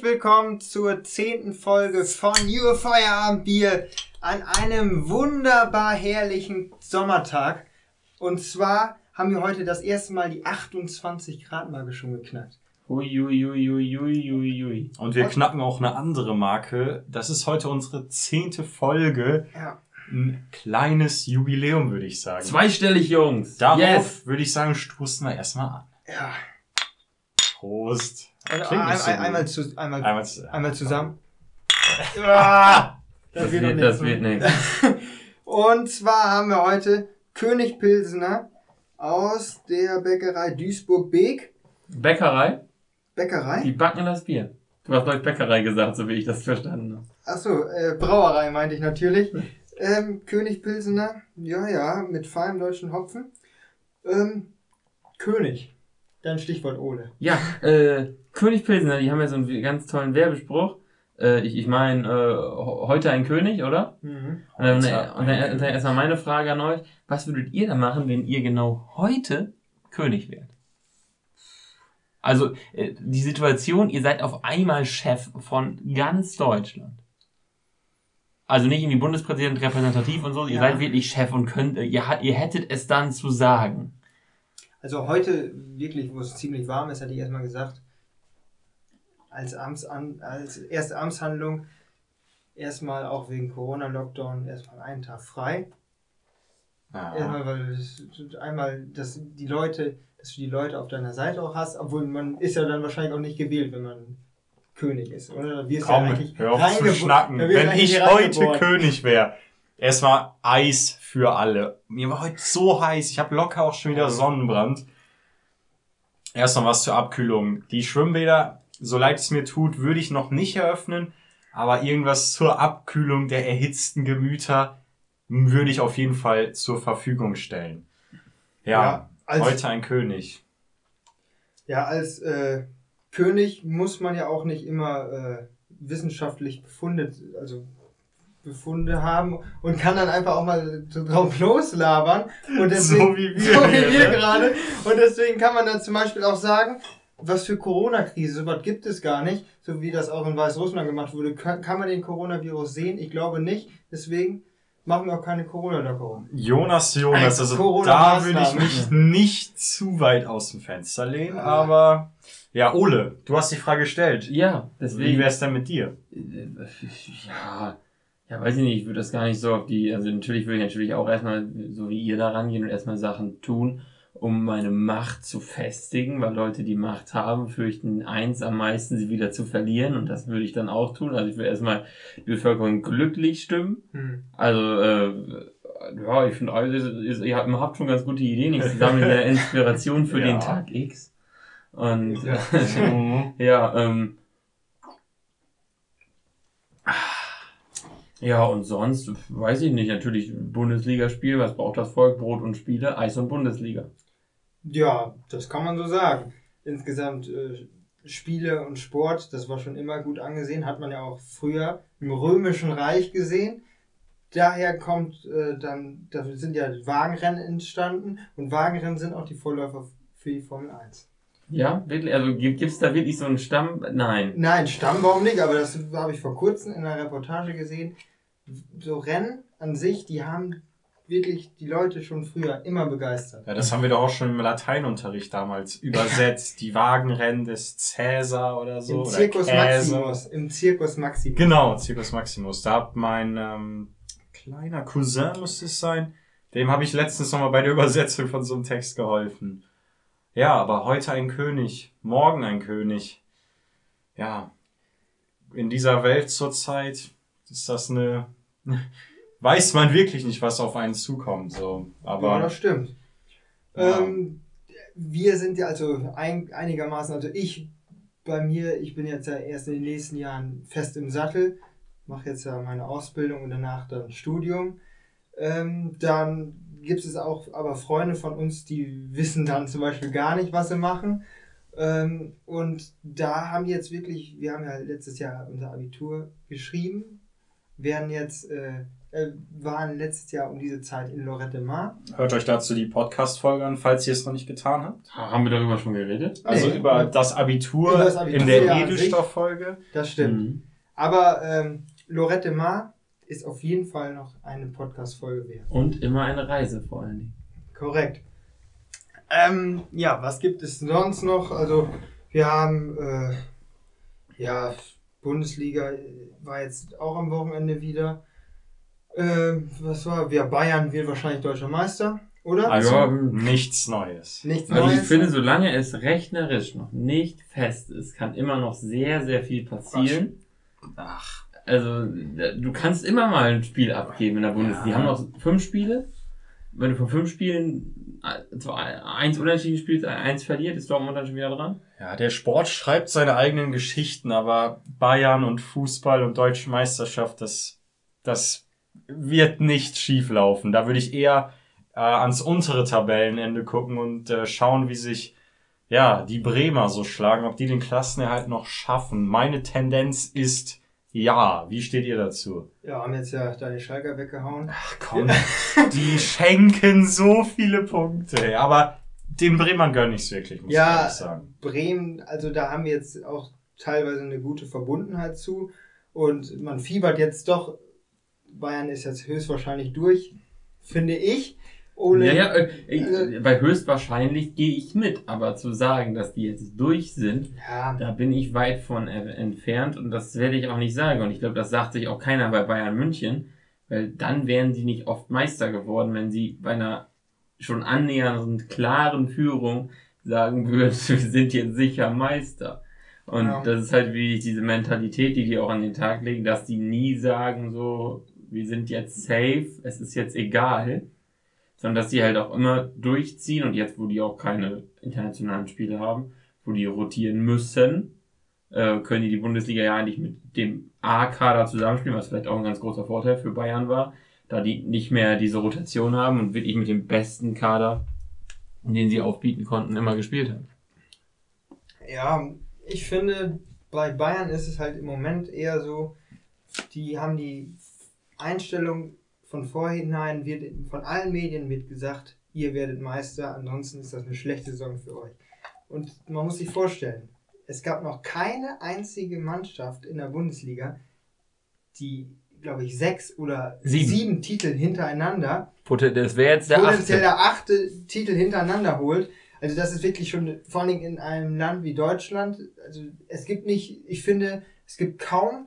Herzlich willkommen zur zehnten Folge von Your Feierabendbier an einem wunderbar herrlichen Sommertag. Und zwar haben wir heute das erste Mal die 28 Grad Marke schon geknackt. Uiuiuiuiuiui. Und wir knacken auch eine andere Marke. Das ist heute unsere zehnte Folge. Ja. Ein kleines Jubiläum, würde ich sagen. Zweistellig, Jungs. Darauf Yes. würde ich sagen, stoßen wir erstmal an. Ja. Prost. Also ein, so einmal, zu, einmal, Einmal einmal zusammen. Ah! Das, wird wird, das nichts, wird ne? nichts. Und zwar haben wir heute König Pilsener aus der Bäckerei Duisburg-Beek. Bäckerei, Bäckerei? die backen das Bier. Du hast euch Bäckerei gesagt, so wie ich das verstanden habe. Achso, äh, Brauerei meinte ich natürlich. Ähm, König Pilsener, ja, ja, mit feinem deutschen Hopfen. Ähm, König. Dein Stichwort Ole. Ja, äh, König Pilsener, die haben ja so einen ganz tollen Werbespruch. Äh, ich ich meine, äh, heute ein König, oder? Mhm. Und dann, und dann, dann erstmal meine Frage an euch. Was würdet ihr da machen, wenn ihr genau heute König wärt? Also, äh, die Situation, ihr seid auf einmal Chef von ganz Deutschland. Also nicht irgendwie Bundespräsident repräsentativ und so, ihr Ja. seid wirklich Chef und könnt, ihr, ihr hättet es dann zu sagen. Also heute wirklich, wo es ziemlich warm ist, hatte ich erstmal gesagt, als, Amtsan als erste Amtshandlung erstmal auch wegen Corona-Lockdown erstmal einen Tag frei. Ja. Erstmal, weil es einmal, dass die Leute, dass du die Leute auf deiner Seite auch hast, obwohl man ist ja dann wahrscheinlich auch nicht gewählt, wenn man König ist, oder? Komm, ja eigentlich hör auf zu schnacken. Wenn ich heute. König wäre, erstmal Eis für alle. Mir war heute so heiß, ich habe locker auch schon wieder Sonnenbrand. Erst noch was zur Abkühlung. Die Schwimmbäder, so leid es mir tut, würde ich noch nicht eröffnen, aber irgendwas zur Abkühlung der erhitzten Gemüter würde ich auf jeden Fall zur Verfügung stellen. Ja, Ja, als- heute ein König. Ja, als äh, König muss man ja auch nicht immer äh, wissenschaftlich befundet, also Befunde haben und kann dann einfach auch mal so drauf loslabern. Und deswegen, So wie wir so wie hier, wir ne? gerade. Und deswegen kann man dann zum Beispiel auch sagen, was für Corona-Krise, sowas gibt es gar nicht, so wie das auch in Weißrussland gemacht wurde. Kann, kann man den Coronavirus sehen? Ich glaube nicht. Deswegen machen wir auch keine Corona-Lockerung. Jonas, Jonas, also Corona-Maßnahme. da würde ich mich nicht zu weit aus dem Fenster lehnen, Ah. aber ja, Ole, du hast die Frage gestellt. Ja, Wie deswegen. wär's denn mit dir? Äh, Ja, ja, weiß ich nicht, ich würde das gar nicht so auf die, also natürlich würde ich natürlich auch erstmal, so wie ihr da rangehen und erstmal Sachen tun, um meine Macht zu festigen, weil Leute, die Macht haben, fürchten eins am meisten, sie wieder zu verlieren und das würde ich dann auch tun. Also ich würde erstmal die Bevölkerung glücklich stimmen. Hm. Also, äh, ja, ich finde, also, ihr habt, ihr habt schon ganz gute Ideen. Ich sammle ja Inspiration für Ja. den Tag X. Und Ja. ja, ähm. Ja, und sonst, weiß ich nicht, natürlich Bundesligaspiel, was braucht das Volk? Brot und Spiele, Eis und Bundesliga. Ja, das kann man so sagen. Insgesamt äh, Spiele und Sport, das war schon immer gut angesehen, hat man ja auch früher im Römischen Reich gesehen. Daher kommt äh, dann, da sind ja Wagenrennen entstanden und Wagenrennen sind auch die Vorläufer für die Formel 1. Ja, wirklich, also gibt gibt's da wirklich so einen Stamm? Nein. Nein, Stammbaum nicht, aber das habe ich vor kurzem in einer Reportage gesehen. So Rennen an sich, die haben wirklich die Leute schon früher immer begeistert. Ja, das haben wir doch auch schon im Lateinunterricht damals übersetzt. Die Wagenrennen des Cäsar oder so. Im oder Circus Käse. Maximus. Im Circus Maximus. Genau, Circus Maximus. Da hat mein ähm, kleiner Cousin, müsste es sein, dem habe ich letztens nochmal bei der Übersetzung von so einem Text geholfen. Ja, aber heute ein König, morgen ein König. Ja, in dieser Welt zurzeit ist das eine... Weiß man wirklich nicht, was auf einen zukommt. So. ja, Aber das stimmt. Ja. Ähm, wir sind ja also ein, einigermaßen, also ich bei mir, ich bin jetzt ja erst in den nächsten Jahren fest im Sattel, mache jetzt ja meine Ausbildung und danach dann Studium. Ähm, dann gibt es auch aber Freunde von uns, die wissen dann zum Beispiel gar nicht, was sie machen. Ähm, und da haben jetzt wirklich, wir haben ja letztes Jahr unser Abitur geschrieben, werden jetzt äh, äh, waren letztes Jahr um diese Zeit in Lorette Mar. Hört euch dazu die Podcast-Folge an, falls ihr es noch nicht getan habt. Haben wir darüber schon geredet? Also Nee. über das Abitur, Über das Abitur, in der ja. Edelstoff-Folge. Das stimmt. Mhm. Aber ähm, Lorette Mar ist auf jeden Fall noch eine Podcast-Folge wert. Und immer eine Reise vor allen Dingen. Korrekt. Ähm, ja, was gibt es sonst noch? Also, wir haben, äh, ja, Bundesliga war jetzt auch am Wochenende wieder. Ähm, was war? Ja, Bayern wird wahrscheinlich deutscher Meister, oder? Also Ja, nichts Neues. Nichts Also ich Neues. finde, solange es rechnerisch noch nicht fest ist, kann immer noch sehr, sehr viel passieren. Ach, Also du kannst immer mal ein Spiel abgeben in der Bundesliga. Die Ja. haben noch fünf Spiele. Wenn du von fünf Spielen zwar eins unentschieden spielst, eins verliert, ist Dortmund dann schon wieder dran. ja, der Sport schreibt seine eigenen Geschichten, aber Bayern und Fußball und Deutsche Meisterschaft, das, das wird nicht schief laufen. Da würde ich eher äh, ans untere Tabellenende gucken und äh, schauen, wie sich ja die Bremer so schlagen, ob die den Klassenerhalt noch schaffen. Meine Tendenz ist ja. Wie steht ihr dazu? Ja, haben jetzt ja deine Schalker weggehauen. Ach komm, die schenken so viele Punkte. Aber den Bremern gönn ich's wirklich, muss ich Ja, ehrlich sagen. Bremen, also da haben wir jetzt auch teilweise eine gute Verbundenheit zu. Und man fiebert jetzt doch, Bayern ist jetzt höchstwahrscheinlich durch, finde ich. Ohne, Ja, ja, äh, Also- äh, bei höchstwahrscheinlich gehe ich mit, aber zu sagen, dass die jetzt durch sind, ja, da bin ich weit von äh, entfernt und das werde ich auch nicht sagen. Und ich glaube, das sagt sich auch keiner bei Bayern München, weil dann wären sie nicht oft Meister geworden, wenn sie bei einer schon annähernd klaren Führung sagen würden, wir sind jetzt sicher Meister. Und Ja. das ist halt wie diese Mentalität, die die auch an den Tag legen, dass die nie sagen so, wir sind jetzt safe, es ist jetzt egal, sondern dass die halt auch immer durchziehen und jetzt, wo die auch keine internationalen Spiele haben, wo die rotieren müssen, äh, können die die Bundesliga ja eigentlich mit dem A-Kader zusammenspielen, was vielleicht auch ein ganz großer Vorteil für Bayern war, da die nicht mehr diese Rotation haben und wirklich mit dem besten Kader, den sie aufbieten konnten, immer gespielt haben. ja, ich finde, bei Bayern ist es halt im Moment eher so, die haben die Einstellung von vorhinein, wird von allen Medien wird gesagt, ihr werdet Meister, ansonsten ist das eine schlechte Saison für euch. Und man muss sich vorstellen, es gab noch keine einzige Mannschaft in der Bundesliga, die, glaube ich, sechs oder Sieben. sieben, Titel hintereinander, Das wäre jetzt der potenziell der achte Titel hintereinander holt. Also das ist wirklich schon, vor allem in einem Land wie Deutschland, also es gibt nicht, ich finde, es gibt kaum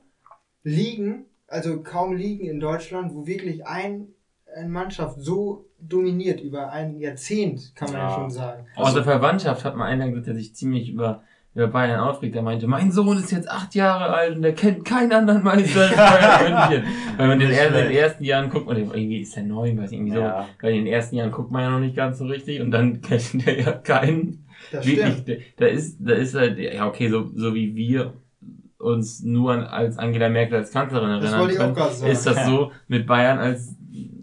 Ligen, also kaum Ligen in Deutschland, wo wirklich ein, eine Mannschaft so dominiert über ein Jahrzehnt, kann man ja, Ja. schon sagen. Aus Also, der Verwandtschaft hat mal einer gesagt, der sich ziemlich über, über Bayern aufregt. Der meinte, mein Sohn ist jetzt acht Jahre alt und der kennt keinen anderen Meister als Bayern München. Weil man den, Nicht er- in den ersten Jahren guckt, oder irgendwie ist der neun, weiß ich, irgendwie so. Ja. Weil in den ersten Jahren guckt man ja noch nicht ganz so richtig und dann kennt der ja keinen. Das Wirklich, stimmt. da- da ist, da ist halt, ja okay, so, so wie wir uns nur als Angela Merkel als Kanzlerin Das erinnern auch können, sagen. ist das so mit Bayern als,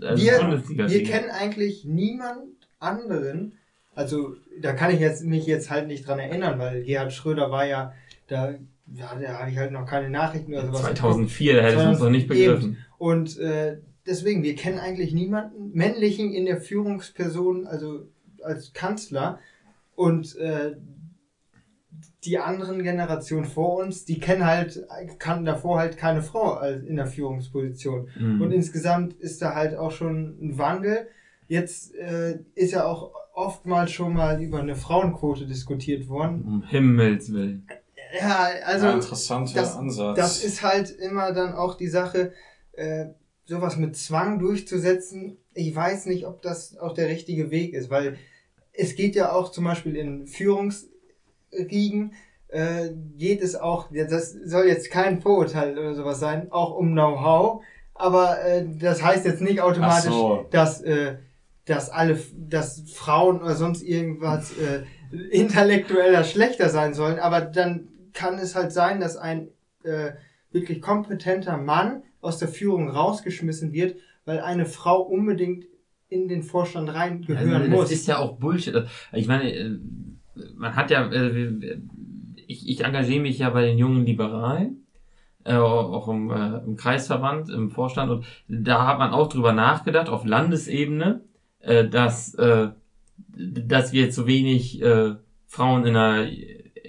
als wir, bundesliga wir kennen eigentlich niemand anderen, also da kann ich jetzt mich jetzt halt nicht dran erinnern, weil Gerhard Schröder war ja, da, ja, da habe ich halt noch keine Nachrichten oder sowas. 2004, da hätte ich uns noch nicht begriffen. Und äh, deswegen, wir kennen eigentlich niemanden männlichen in der Führungsperson, also als Kanzler. Und äh, die anderen Generationen vor uns, die kennen halt, kannten davor halt keine Frau als in der Führungsposition. Mhm. Und insgesamt ist da halt auch schon ein Wandel. Jetzt äh, ist ja auch oftmals schon mal über eine Frauenquote diskutiert worden. Um Himmels Willen. Ja, also ja, interessanter das- Ansatz. das ist halt immer dann auch die Sache, äh, sowas mit Zwang durchzusetzen. Ich weiß nicht, ob das auch der richtige Weg ist, weil es geht ja auch zum Beispiel in Führungsriegen, äh, geht es auch, das soll jetzt kein Vorurteil oder sowas sein, auch um Know-how, aber äh, das heißt jetzt nicht automatisch, so. dass, äh, dass alle, dass Frauen oder sonst irgendwas äh, intellektueller schlechter sein sollen, aber dann kann es halt sein, dass ein äh, wirklich kompetenter Mann aus der Führung rausgeschmissen wird, weil eine Frau unbedingt in den Vorstand reingehören Also, muss. das ist ja auch Bullshit. Ich meine, äh, man hat ja, äh, ich, ich engagiere mich ja bei den jungen Liberalen. äh, auch im, äh, im Kreisverband, im Vorstand. Und da hat man auch drüber nachgedacht, auf Landesebene, äh, dass, äh, dass wir zu wenig äh, Frauen in der,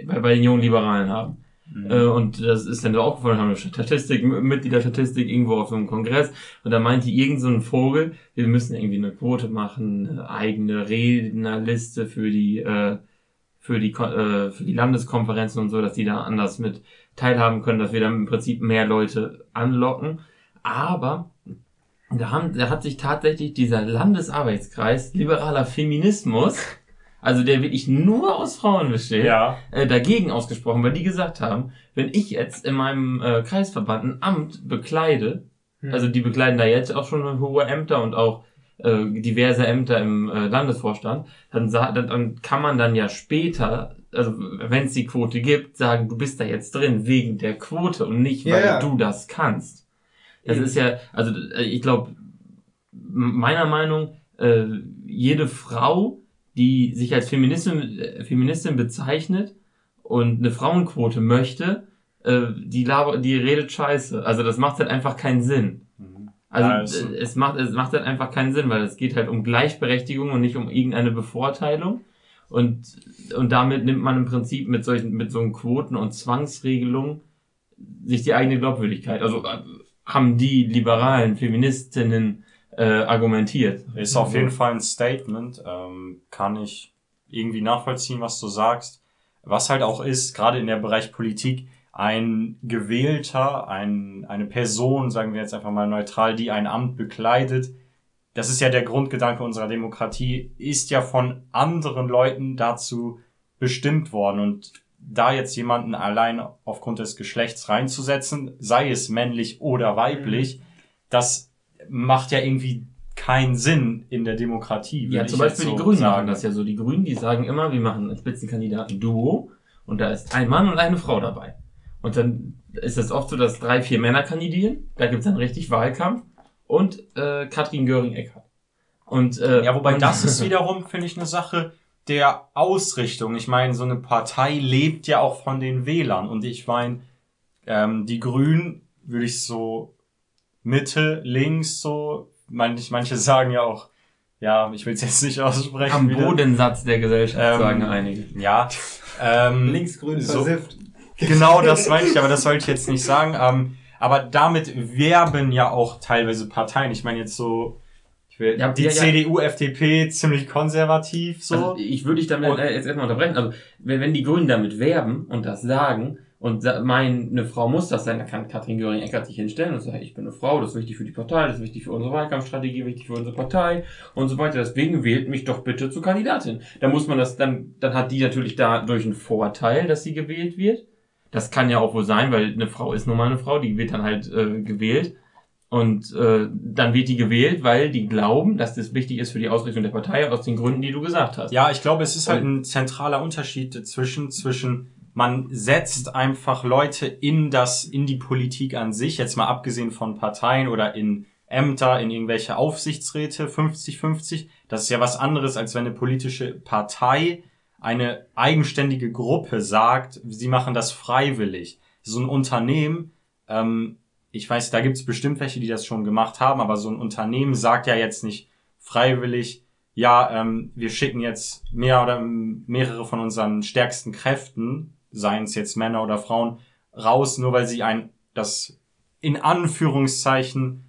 bei, bei den jungen Liberalen haben. Mhm. Äh, und das ist dann auch von einer Statistik, Mitgliederstatistik irgendwo auf einem Kongress. Und da meinte irgend so ein Vogel, wir müssen irgendwie eine Quote machen, eine eigene Rednerliste für die, äh, für die, äh, für die Landeskonferenzen und so, dass die da anders mit teilhaben können, dass wir dann im Prinzip mehr Leute anlocken. Aber da, haben, da hat sich tatsächlich dieser Landesarbeitskreis liberaler Feminismus, also der wirklich nur aus Frauen besteht, ja. äh, dagegen ausgesprochen, weil die gesagt haben, wenn ich jetzt in meinem äh, Kreisverband ein Amt bekleide, Hm. also die bekleiden da jetzt auch schon hohe Ämter und auch äh, diverse Ämter im äh, Landesvorstand, dann, dann, dann kann man dann ja später, also wenn es die Quote gibt, sagen, du bist da jetzt drin wegen der Quote und nicht, weil ja. du das kannst. Das Eben. ist ja, also äh, ich glaube, meiner Meinung, äh, jede Frau, die sich als Feministin, äh, Feministin bezeichnet und eine Frauenquote möchte, äh, die, laber, die redet scheiße. Also das macht halt einfach keinen Sinn. Mhm. Also Ja, es- macht es macht halt einfach keinen Sinn, weil es geht halt um Gleichberechtigung und nicht um irgendeine Bevorteilung. Und, und damit nimmt man im Prinzip mit solchen, mit so einem Quoten und Zwangsregelungen sich die eigene Glaubwürdigkeit. Also äh, haben die liberalen Feministinnen äh, argumentiert. Ist auf jeden Fall ein Statement. Ähm, kann ich irgendwie nachvollziehen, was du sagst. Was halt auch ist, gerade in der Bereich Politik, ein Gewählter, ein, eine Person, sagen wir jetzt einfach mal neutral, die ein Amt bekleidet, das ist ja der Grundgedanke unserer Demokratie, ist ja von anderen Leuten dazu bestimmt worden. Und da jetzt jemanden allein aufgrund des Geschlechts reinzusetzen, sei es männlich oder weiblich, das macht ja irgendwie keinen Sinn in der Demokratie. Ja, zum Beispiel die so Grünen sagen. machen das ja so. Die Grünen, die sagen immer, wir machen einen Spitzenkandidaten Duo und da ist ein Mann und eine Frau dabei. Und dann ist es oft so, dass drei, vier Männer kandidieren. Da gibt's dann richtig Wahlkampf. Und äh, Katrin Göring-Eckardt. Und, äh, Ja, wobei und, das ist wiederum, finde ich, eine Sache der Ausrichtung. Ich meine, so eine Partei lebt ja auch von den Wählern. Und ich meine, ähm, die Grünen würde ich so Mitte, links so, manch, manche sagen ja auch, ja, ich will es jetzt nicht aussprechen. am wieder. Bodensatz der Gesellschaft, Ähm, sagen einige. Ja. Ähm, Linksgrün so- versifft. Genau das meine ich, aber das sollte ich jetzt nicht sagen. Ähm, aber damit werben ja auch teilweise Parteien. Ich meine jetzt so, ich will, Ja, die ja, ja. CDU, FDP ziemlich konservativ so. Also ich würde dich damit Und- äh, jetzt erstmal unterbrechen. Also wenn, wenn die Grünen damit werben und das sagen und meinen, eine Frau muss das sein, dann kann Katrin Göring-Eckardt sich hinstellen und sagen, ich bin eine Frau, das ist wichtig für die Partei, das ist wichtig für unsere Wahlkampfstrategie, wichtig für unsere Partei und so weiter. Deswegen wählt mich doch bitte zur Kandidatin. Da muss man das, dann, dann hat die natürlich dadurch einen Vorteil, dass sie gewählt wird. Das kann ja auch wohl sein, weil eine Frau ist nun mal eine Frau, die wird dann halt äh, gewählt. Und äh, dann wird die gewählt, weil die glauben, dass das wichtig ist für die Ausrichtung der Partei, aus den Gründen, die du gesagt hast. Ja, ich glaube, es ist halt ein zentraler Unterschied dazwischen, zwischen man setzt einfach Leute in das, in die Politik an sich, jetzt mal abgesehen von Parteien oder in Ämter, in irgendwelche Aufsichtsräte, 50-50. Das ist ja was anderes, als wenn eine politische Partei eine eigenständige Gruppe sagt, sie machen das freiwillig. So ein Unternehmen, ähm, ich weiß, da gibt's bestimmt welche, die das schon gemacht haben, aber so ein Unternehmen sagt ja jetzt nicht freiwillig, ja, ähm, wir schicken jetzt mehr oder mehrere von unseren stärksten Kräften, seien es jetzt Männer oder Frauen, raus, nur weil sie ein das in Anführungszeichen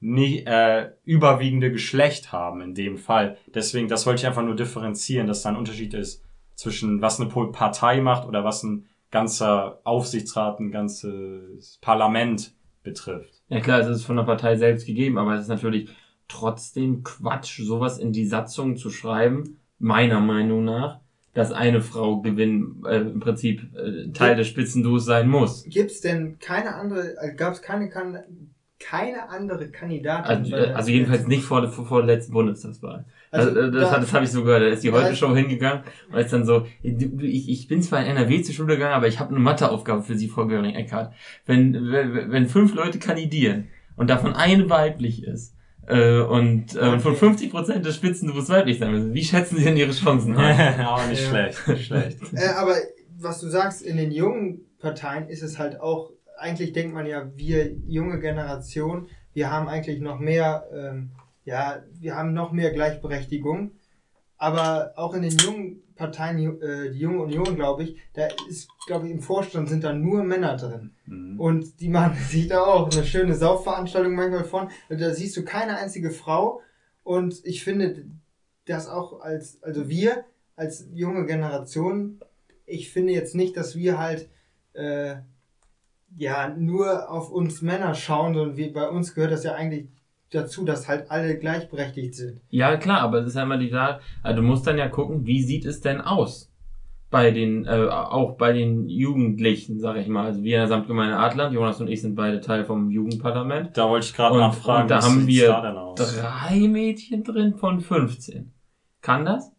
nie, äh, überwiegende Geschlecht haben in dem Fall. Deswegen, das wollte ich einfach nur differenzieren, dass da ein Unterschied ist zwischen was eine Partei macht oder was ein ganzer Aufsichtsrat, ein ganzes Parlament betrifft. Ja klar, es ist von der Partei selbst gegeben, aber es ist natürlich trotzdem Quatsch, sowas in die Satzung zu schreiben, meiner Meinung nach, dass eine Frau gewinnen, äh, im Prinzip äh, Teil des Spitzenduos sein muss. Gibt's denn keine andere, äh, gab's keine, kann, keine andere Kandidatin? Also, bei äh, der- also jedenfalls nicht vor, der- vor, vor der letzten Bundestagswahl. Also, Also, das da- hat- das habe ich so gehört. Da ist die Heute-Show hingegangen und ist dann so, du- ich, ich bin zwar in NRW zur Schule gegangen, aber ich habe eine Matheaufgabe für Sie, Frau Göring-Eckardt. Wenn, wenn, wenn fünf Leute kandidieren und davon eine weiblich ist, äh, und, äh, und von 50 Prozent des Spitzenduos weiblich sein müssen, wie schätzen Sie denn Ihre Chancen ein? Aber nicht Ja. schlecht, nicht schlecht. Äh, aber was du sagst, in den jungen Parteien ist es halt auch eigentlich denkt man ja, wir junge Generation, wir haben eigentlich noch mehr, ähm, ja, wir haben noch mehr Gleichberechtigung. Aber auch in den jungen Parteien, äh, die Junge Union, glaube ich, da ist, glaube ich, im Vorstand sind da nur Männer drin. Mhm. Und die machen sich da auch eine schöne Saufveranstaltung manchmal von. Da siehst du keine einzige Frau. Und ich finde das auch als, also wir als junge Generation, ich finde jetzt nicht, dass wir halt äh, ja nur auf uns Männer schauen, sondern wie, bei uns gehört das ja eigentlich dazu, dass halt alle gleichberechtigt sind. Ja, klar, aber es ist ja immer die Frage, also du musst dann ja gucken, wie sieht es denn aus? Bei den, äh, auch bei den Jugendlichen, sag ich mal. Also wir in der Samtgemeinde Adland, Jonas und ich sind beide Teil vom Jugendparlament. Da wollte ich gerade nachfragen. Und da haben wir da drei Mädchen drin von 15. Kann das?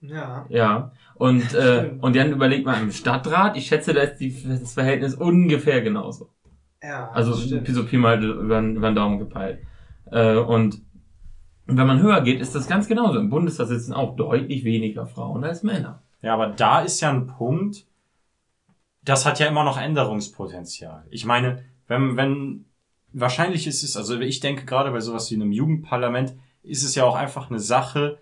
Ja. Ja. Und, äh, und dann überlegt man im Stadtrat, ich schätze, da ist die, das Verhältnis ungefähr genauso. Ja. Also so Pi mal über, über den Daumen gepeilt. Äh, und wenn man höher geht, ist das ganz genauso. Im Bundestag sitzen auch deutlich weniger Frauen als Männer. Ja, aber da ist ja ein Punkt, das hat ja immer noch Änderungspotenzial. Ich meine, wenn, wenn, wahrscheinlich ist es, also ich denke gerade bei sowas wie einem Jugendparlament, ist es ja auch einfach eine Sache,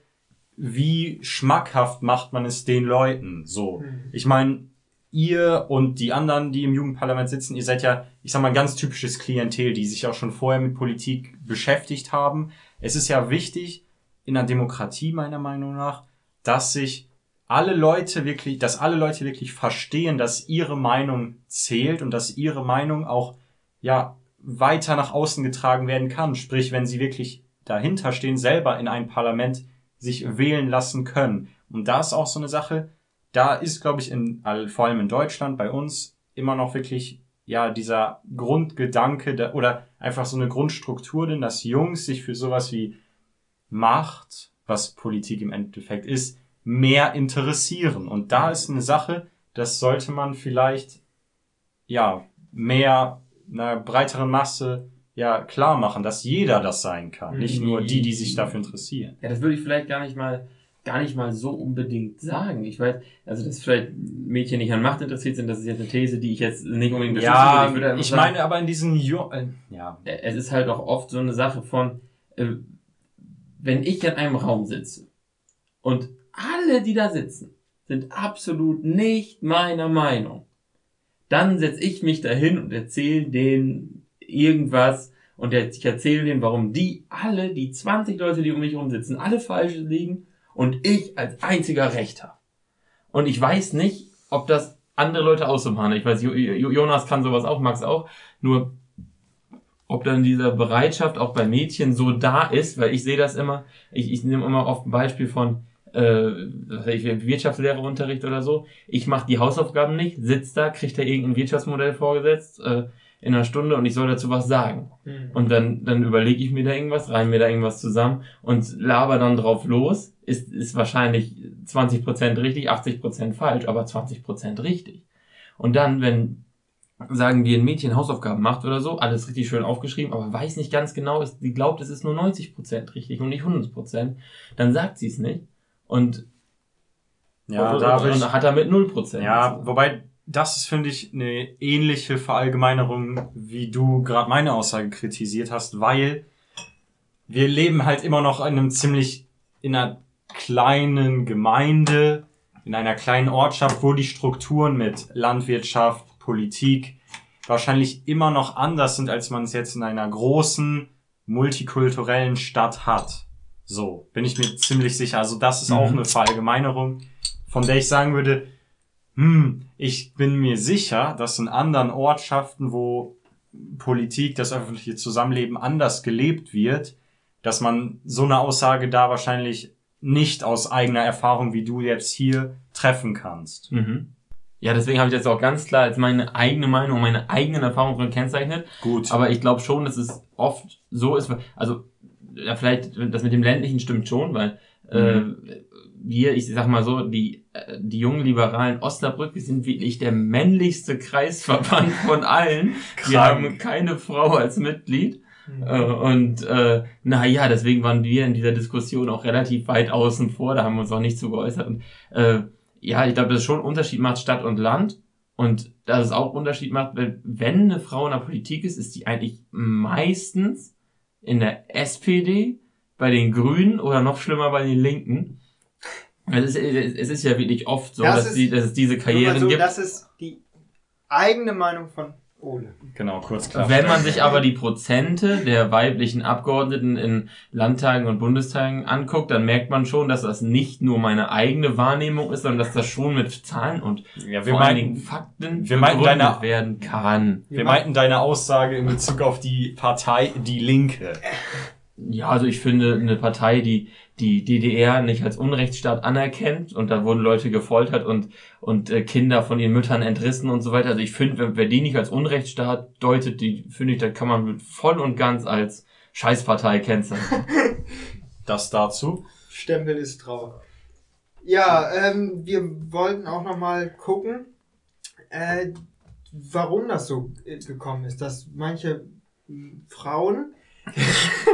wie schmackhaft macht man es den Leuten? So. Mhm. Ich meine, ihr und die anderen, die im Jugendparlament sitzen, ihr seid ja, ich sag mal, ein ganz typisches Klientel, die sich auch schon vorher mit Politik beschäftigt haben. Es ist ja wichtig in der Demokratie, meiner Meinung nach, dass sich alle Leute wirklich, dass alle Leute wirklich verstehen, dass ihre Meinung zählt und dass ihre Meinung auch, ja, weiter nach außen getragen werden kann. Sprich, wenn sie wirklich dahinter stehen, selber in ein Parlament sich wählen lassen können. Und da ist auch so eine Sache, da ist, glaube ich, in, vor allem in Deutschland, bei uns, immer noch wirklich, ja, dieser Grundgedanke da, oder einfach so eine Grundstruktur, denn dass Jungs sich für sowas wie Macht, was Politik im Endeffekt ist, mehr interessieren. Und da ist eine Sache, das sollte man vielleicht, ja, mehr einer breiteren Masse ja klar machen, dass jeder das sein kann, nicht nur die, die sich dafür interessieren. Ja, das würde ich vielleicht gar nicht mal gar nicht mal so unbedingt sagen. Ich weiß, also dass vielleicht Mädchen nicht an Macht interessiert sind, das ist jetzt eine These, die ich jetzt nicht unbedingt Ja, ich, ich sagen, meine aber in diesen jo äh, ja. Es ist halt auch oft so eine Sache von, äh, wenn ich in einem Raum sitze und alle, die da sitzen, sind absolut nicht meiner Meinung, dann setze ich mich dahin und erzähle denen irgendwas und ich erzähle denen, warum die alle, die 20 Leute, die um mich herum sitzen, alle falsch liegen und ich als einziger Recht habe. Und ich weiß nicht, ob das andere Leute auch so machen. Ich weiß, Jonas kann sowas auch, Max auch. Nur, ob dann diese Bereitschaft auch bei Mädchen so da ist, weil ich sehe das immer, ich, ich nehme immer oft ein Beispiel von äh, Wirtschaftslehreunterricht oder so. Ich mache die Hausaufgaben nicht, sitz da, kriegt da irgendein Wirtschaftsmodell vorgesetzt, äh, in einer Stunde und ich soll dazu was sagen. Mhm. Und dann, dann überlege ich mir da irgendwas, rein mir da irgendwas zusammen und laber dann drauf los. Ist, ist wahrscheinlich 20% richtig, 80% falsch, aber 20% richtig. Und dann, wenn, sagen wir, ein Mädchen Hausaufgaben macht oder so, alles richtig schön aufgeschrieben, aber weiß nicht ganz genau, ist, sie glaubt, es ist nur 90% richtig und nicht 100%, dann sagt sie es nicht. Und ja, da und, hat er mit 0%. Ja, wobei das ist, finde ich, eine ähnliche Verallgemeinerung, wie du gerade meine Aussage kritisiert hast, weil wir leben halt immer noch in einem ziemlich, in einer kleinen Gemeinde, in einer kleinen Ortschaft, wo die Strukturen mit Landwirtschaft, Politik wahrscheinlich immer noch anders sind, als man es jetzt in einer großen, multikulturellen Stadt hat. So, bin ich mir ziemlich sicher. Also das ist mhm. auch eine Verallgemeinerung, von der ich sagen würde, hm, ich bin mir sicher, dass in anderen Ortschaften, wo Politik, das öffentliche Zusammenleben anders gelebt wird, dass man so eine Aussage da wahrscheinlich nicht aus eigener Erfahrung wie du jetzt hier treffen kannst. Mhm. Ja, deswegen habe ich jetzt auch ganz klar als meine eigene Meinung, meine eigenen Erfahrungen gekennzeichnet. Gut. Aber ich glaube schon, dass es oft so ist, also ja, vielleicht das mit dem ländlichen stimmt schon, weil mhm. äh, wir, ich sag mal so, die, äh, die jungen Liberalen Osnabrück, wir sind wirklich der männlichste Kreisverband von allen. wir haben keine Frau als Mitglied. Mhm. Äh, und äh, naja, deswegen waren wir in dieser Diskussion auch relativ weit außen vor, da haben wir uns auch nicht zu geäußert. Und, äh, ja, ich glaube, das schon einen Unterschied macht Stadt und Land. Und dass es auch Unterschied macht, weil wenn eine Frau in der Politik ist, ist die eigentlich meistens in der SPD, bei den Grünen oder noch schlimmer bei den Linken. Es ist, es ist ja wirklich oft so, Das dass, ist- die, dass es diese Karrieren so, gibt. Das ist die eigene Meinung von Ole. Genau, kurz klar. Wenn man sich aber die Prozente der weiblichen Abgeordneten in Landtagen und Bundestagen anguckt, dann merkt man schon, dass das nicht nur meine eigene Wahrnehmung ist, sondern dass das schon mit Zahlen und ja, wir vor allen Dingen meinten, Fakten wir meinten begründet deine- werden kann. wir meinten deine Aussage in Bezug auf die Partei Die Linke. Ja, also ich finde eine Partei, die die DDR nicht als Unrechtsstaat anerkennt und da wurden Leute gefoltert und und äh, Kinder von ihren Müttern entrissen und so weiter. Also ich finde, wer, wer die nicht als Unrechtsstaat deutet, die finde ich, da kann man mit voll und ganz als Scheißpartei kennzeichnen. Das dazu. Stempel ist drauf. Ja, ähm, wir wollten auch nochmal gucken, äh, warum das so äh, gekommen ist, dass manche mh, Frauen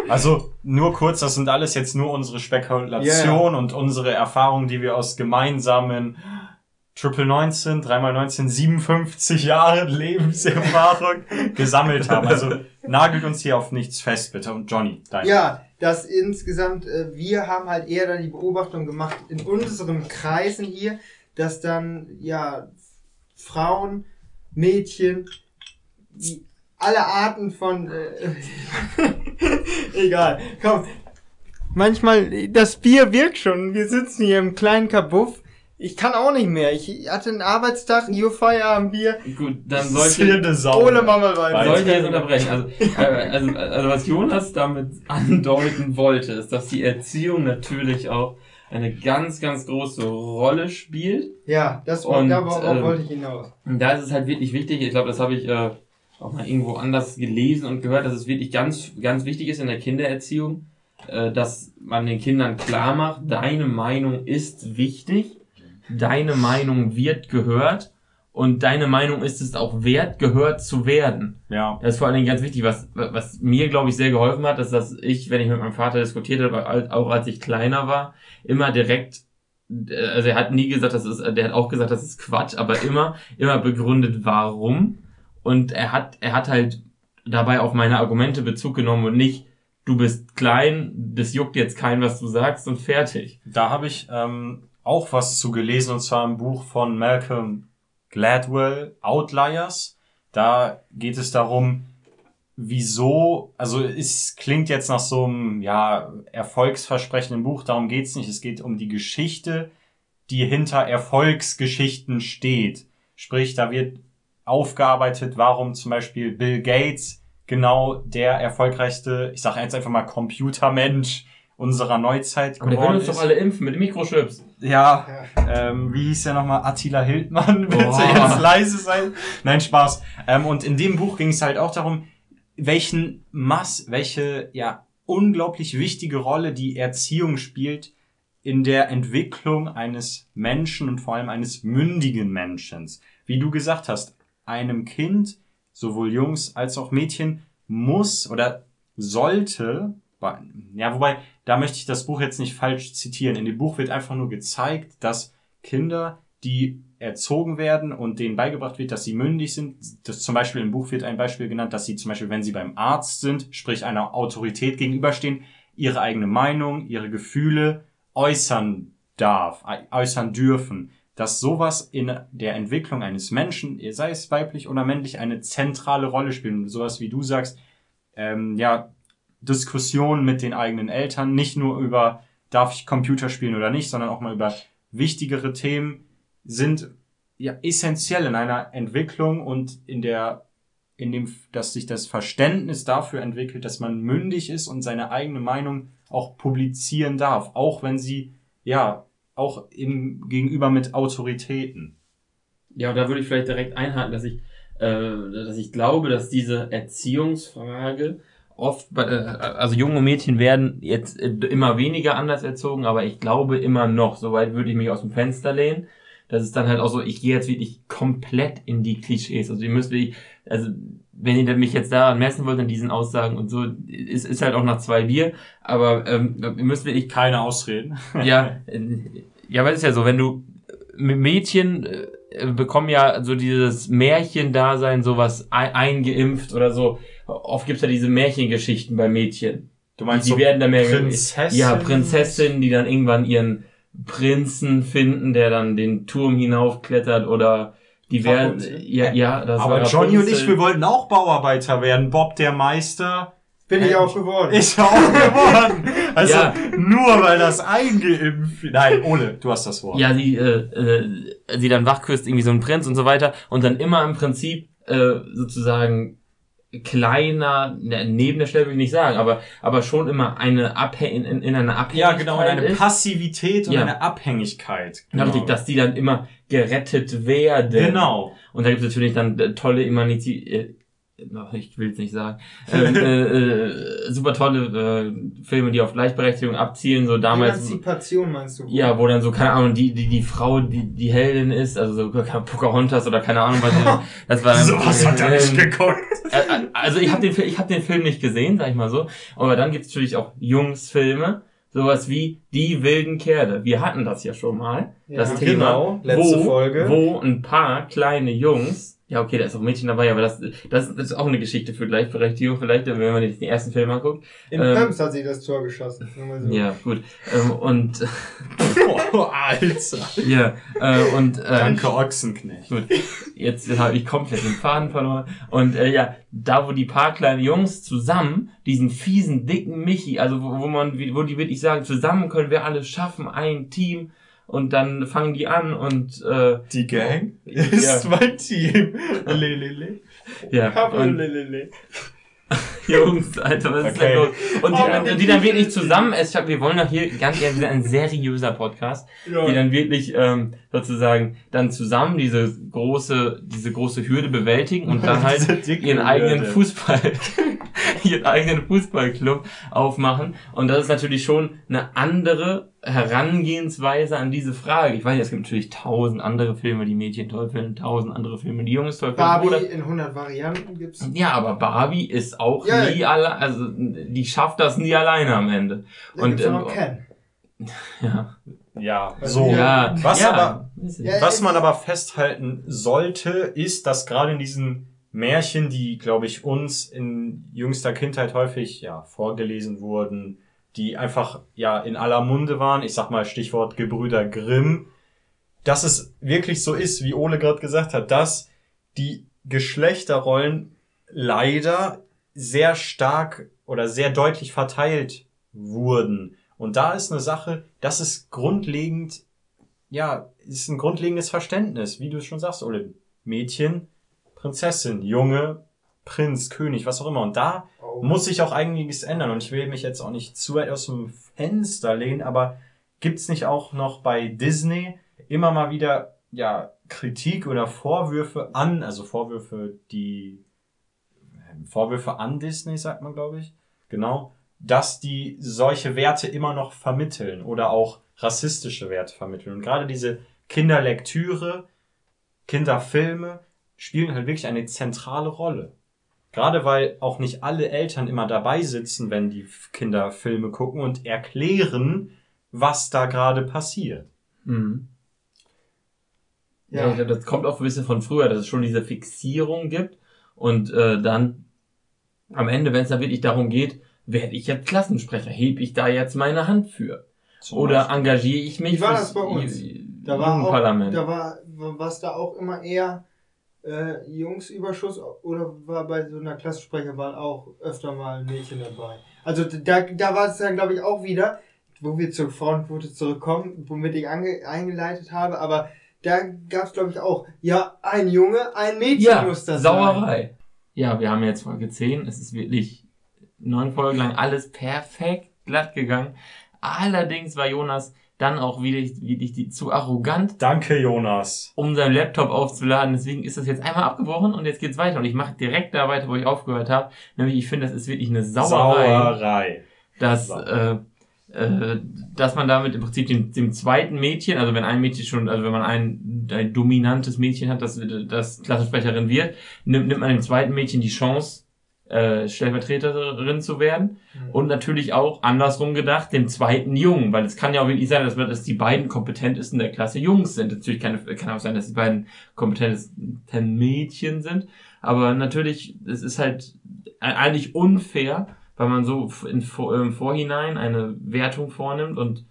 Also nur kurz, das sind alles jetzt nur unsere Spekulationen und unsere Erfahrungen, die wir aus gemeinsamen Triple 19, 3x19, 57 Jahre Lebenserfahrung gesammelt haben. Also nagelt uns hier auf nichts fest, bitte. Und Johnny, dein. Ja, dass insgesamt, äh, wir haben halt eher dann die Beobachtung gemacht in unseren Kreisen hier, dass dann, ja, Frauen, Mädchen, alle Arten von, äh, egal, komm. Manchmal, das Bier wirkt schon, wir sitzen hier im kleinen Kabuff. Ich kann auch nicht mehr. Ich hatte einen Arbeitstag, hier Feierabendbier. Gut, dann sollte Sau. Ohne Mama rein. sollte ich jetzt unterbrechen. Also, äh, also, also was Jonas damit andeuten wollte, ist, dass die Erziehung natürlich auch eine ganz, ganz große Rolle spielt. Ja, das Und, darauf ähm, wollte ich hinaus. Und da ist es halt wirklich wichtig, ich glaube, das habe ich äh, auch mal irgendwo anders gelesen und gehört, dass es wirklich ganz, ganz wichtig ist in der Kindererziehung, äh, dass man den Kindern klar macht, deine Meinung ist wichtig, deine Meinung wird gehört und deine Meinung ist es auch wert, gehört zu werden. Ja. Das ist vor allen Dingen ganz wichtig, was, was mir, glaube ich, sehr geholfen hat, ist, dass ich, wenn ich mit meinem Vater diskutiert habe, auch als ich kleiner war, immer direkt, äh, also er hat nie gesagt, das ist, der hat auch gesagt, das ist Quatsch, aber immer, immer begründet, warum. Und er hat, er hat halt dabei auf meine Argumente Bezug genommen und nicht, du bist klein, das juckt jetzt keinen, was du sagst und fertig. Da habe ich ähm, auch was zu gelesen, und zwar im Buch von Malcolm Gladwell, Outliers. Da geht es darum, wieso, also es klingt jetzt nach so einem, ja, erfolgsversprechenden Buch, darum geht's nicht. Es geht um die Geschichte, die hinter Erfolgsgeschichten steht. Sprich, da wird aufgearbeitet, warum zum Beispiel Bill Gates genau der erfolgreichste, ich sage jetzt einfach mal Computermensch unserer Neuzeit Aber der will uns doch alle impfen mit Mikrochips. ja, ähm, wie hieß der nochmal? Attila Hildmann, bitte Boah. jetzt leise sein. Nein, Spaß. Ähm, und in dem Buch ging es halt auch darum, welchen Mass, welche, ja, unglaublich wichtige Rolle die Erziehung spielt in der Entwicklung eines Menschen und vor allem eines mündigen Menschen. Wie du gesagt hast, einem Kind, sowohl Jungs als auch Mädchen, muss oder sollte, ja, wobei, da möchte ich das Buch jetzt nicht falsch zitieren. In dem Buch wird einfach nur gezeigt, dass Kinder, die erzogen werden und denen beigebracht wird, dass sie mündig sind, das zum Beispiel im Buch wird ein Beispiel genannt, dass sie zum Beispiel, wenn sie beim Arzt sind, sprich einer Autorität gegenüberstehen, ihre eigene Meinung, ihre Gefühle äußern darf, äu- äußern dürfen, dass sowas in der Entwicklung eines Menschen, sei es weiblich oder männlich, eine zentrale Rolle spielt. Sowas wie du sagst, ähm, ja, Diskussionen mit den eigenen Eltern, nicht nur über darf ich Computer spielen oder nicht, sondern auch mal über wichtigere Themen sind ja essentiell in einer Entwicklung und in der in dem dass sich das Verständnis dafür entwickelt, dass man mündig ist und seine eigene Meinung auch publizieren darf, auch wenn sie ja auch im gegenüber mit Autoritäten. Ja, und da würde ich vielleicht direkt einhaken, dass ich, äh, dass ich glaube, dass diese Erziehungsfrage oft, bei, äh, also junge Mädchen werden jetzt äh, immer weniger anders erzogen, aber ich glaube immer noch, soweit würde ich mich aus dem Fenster lehnen. Das ist dann halt auch so, ich gehe jetzt wirklich komplett in die Klischees. Also ihr müsst wirklich, also wenn ihr mich jetzt daran messen wollt, an diesen Aussagen und so, ist, ist halt auch nach zwei Bier, aber ähm, ihr müsst wirklich Keine Ausreden. ja, ja, aber es ist ja so, wenn du Mädchen äh, bekommen ja so dieses Märchendasein, sowas ein, eingeimpft oder so. Oft gibt's ja diese Märchengeschichten bei Mädchen. Du Die, meinst die so werden dann mehr Prinzessin? Ja, Prinzessinnen, die dann irgendwann ihren Prinzen finden, der dann den Turm hinaufklettert oder die werden Rapunzel? ja ja das Aber war Johnny und ich, wir wollten auch Bauarbeiter werden. Bob der Meister Bin ich auch geworden. ist auch geworden. Also Ja. nur weil das eingeimpft. Nein, Ole, du hast das Wort. ja, sie, äh, äh, sie dann wachküsst, irgendwie so ein Prinz und so weiter und dann immer im Prinzip äh, sozusagen kleiner, ne, neben der Stelle will ich nicht sagen, aber, aber schon immer eine Abhä in, in, in einer Abhängigkeit Ja, genau, eine ist. Passivität und Ja. eine Abhängigkeit. Ja, richtig, dass die dann immer gerettet werden. Genau. Und da gibt es natürlich dann äh, tolle Immaniti äh, ich will es nicht sagen, ähm, äh, äh, super tolle äh, Filme, die auf Gleichberechtigung abzielen, so damals, Emanzipation meinst du? ja, wo dann so, keine Ahnung, die, die, die Frau, die, die Heldin ist, also so keine Pocahontas oder keine Ahnung, was das war dann, Sowas hat er nicht ähm, geguckt. äh, also ich habe den, ich hab den Film nicht gesehen, sag ich mal so. Aber dann gibt's natürlich auch Jungsfilme, sowas wie Die wilden Kerle. Wir hatten das ja schon mal, Ja, das Thema, genau, letzte wo, Folge. wo ein paar kleine Jungs, ja okay, da ist auch ein Mädchen dabei, aber das, das ist auch eine Geschichte für Gleichberechtigung, vielleicht, wenn man den ersten Film anguckt. In ähm, Pumps hat sie das Tor geschossen. Nur mal so. Ja, gut. Ähm, und Oh, Alter. ja, äh, und äh, Danke, Ochsenknecht. Gut, jetzt habe ich komplett den Faden verloren. Und äh, ja, da wo die paar kleine Jungs zusammen diesen fiesen, dicken Michi, also wo, wo man, wo die wirklich sagen, zusammen können wir alles schaffen, ein Team. Und dann fangen die an und äh, Die Gang ist mein Team. Lelele. ja, und Lelele. Jungs, Alter, was ist Okay. denn los? Und die, Oh, dann- die dann wirklich zusammen, es, wir wollen doch hier ganz ehrlich, wir sind ein seriöser Podcast, Ja. die dann wirklich ähm, sozusagen dann zusammen diese große, diese große Hürde bewältigen und dann halt ihren eigenen Hürde. Fußball, ihren eigenen Fußballclub aufmachen. Und das ist natürlich schon eine andere Herangehensweise an diese Frage. Ich weiß, es gibt natürlich tausend andere Filme, die Mädchen toll finden, tausend andere Filme, die Jungs toll finden. Barbie Oder- in 100 Varianten gibt's. ja, aber Barbie ist auch Ja. nie alle, also die schafft das nie alleine am Ende. Da Und, gibt's auch noch ähm, Ken. Ja, Ja, so. ja, Was ja. aber- Was man aber festhalten sollte, ist, dass gerade in diesen Märchen, die, glaube ich, uns in jüngster Kindheit häufig ja vorgelesen wurden, die einfach ja in aller Munde waren, ich sag mal Stichwort Gebrüder Grimm, dass es wirklich so ist, wie Ole gerade gesagt hat, dass die Geschlechterrollen leider sehr stark oder sehr deutlich verteilt wurden. Und da ist eine Sache, das ist grundlegend ja, ist ein grundlegendes Verständnis, wie du es schon sagst, Ole. Mädchen, Prinzessin, Junge, Prinz, König, was auch immer. Und da Oh. muss sich auch einiges ändern. Und ich will mich jetzt auch nicht zu weit aus dem Fenster lehnen, aber gibt's nicht auch noch bei Disney immer mal wieder, ja, Kritik oder Vorwürfe an, also Vorwürfe, die, Vorwürfe an Disney, sagt man, glaube ich. Genau. Dass die solche Werte immer noch vermitteln oder auch rassistische Werte vermitteln. Und gerade diese Kinderlektüre, Kinderfilme spielen halt wirklich eine zentrale Rolle. Gerade weil auch nicht alle Eltern immer dabei sitzen, wenn die Kinder Filme gucken und erklären, was da gerade passiert. Mhm. Ja. Ja. ich glaube, das kommt auch ein bisschen von früher, dass es schon diese Fixierung gibt und äh, dann am Ende, wenn es da wirklich darum geht, werde ich jetzt Klassensprecher, heb ich da jetzt meine Hand für? Zum Oder Beispiel. Wie engagiere ich mich war fürs das bei uns? Da war auch, da war, was da auch immer eher äh, Jungsüberschuss oder war bei so einer Klassensprecherwahl auch öfter mal ein Mädchen dabei? Also da, da war es dann glaube ich auch wieder, wo wir zur Frauenquote zurückkommen, womit ich ange, eingeleitet habe, aber da gab es glaube ich auch, ja, ein Junge, ein Mädchen ja, muss das sein. Sauerei. Ja, wir haben jetzt Folge 10. Es ist wirklich neun Folgen lang alles perfekt glatt gegangen. Allerdings war Jonas dann auch wirklich, wirklich die, zu arrogant, Danke, Jonas. um seinen Laptop aufzuladen. Deswegen ist das jetzt einmal abgebrochen und jetzt geht's weiter. Und ich mache direkt da weiter, wo ich aufgehört habe. Nämlich, ich finde, das ist wirklich eine Sauerei, Sauerei. dass, äh, äh, dass man damit im Prinzip dem, dem zweiten Mädchen, also wenn ein Mädchen schon, also wenn man ein, ein dominantes Mädchen hat, das, das Klassensprecherin wird, nimmt, nimmt man dem zweiten Mädchen die Chance, äh, Stellvertreterin zu werden. Mhm. Und natürlich auch andersrum gedacht, dem zweiten Jungen, weil es kann ja auch wirklich sein, dass, wir- dass die beiden kompetentesten der Klasse Jungs sind. Natürlich kann, kann auch sein, dass die beiden kompetentesten Mädchen sind. Aber natürlich, es ist halt eigentlich unfair, weil man so in, im Vorhinein eine Wertung vornimmt und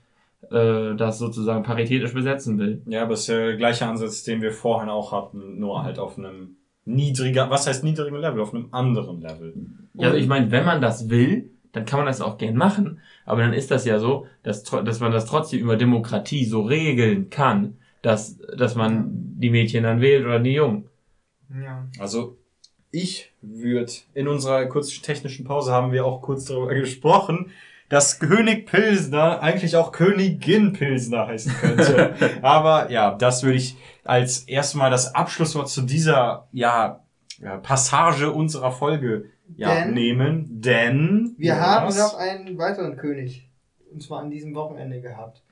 äh, das sozusagen paritätisch besetzen will. Ja, aber es ist der gleiche Ansatz, den wir vorhin auch hatten, nur halt auf einem niedriger, was heißt niedrigen Level? Auf einem anderen Level. Ja, also ich meine, wenn man das will, dann kann man das auch gern machen. Aber dann ist das ja so, dass, dass man das trotzdem über Demokratie so regeln kann, dass, dass man die Mädchen dann wählt oder die Jungen. Ja. Also ich würde, in unserer kurzen technischen Pause haben wir auch kurz darüber gesprochen, dass König Pilsner eigentlich auch Königin Pilsner heißen könnte. Aber ja, das würde ich als erstmal das Abschlusswort zu dieser ja, Passage unserer Folge ja, Denn- nehmen. Denn Wir ja, haben was? noch einen weiteren König. Und zwar an diesem Wochenende gehabt.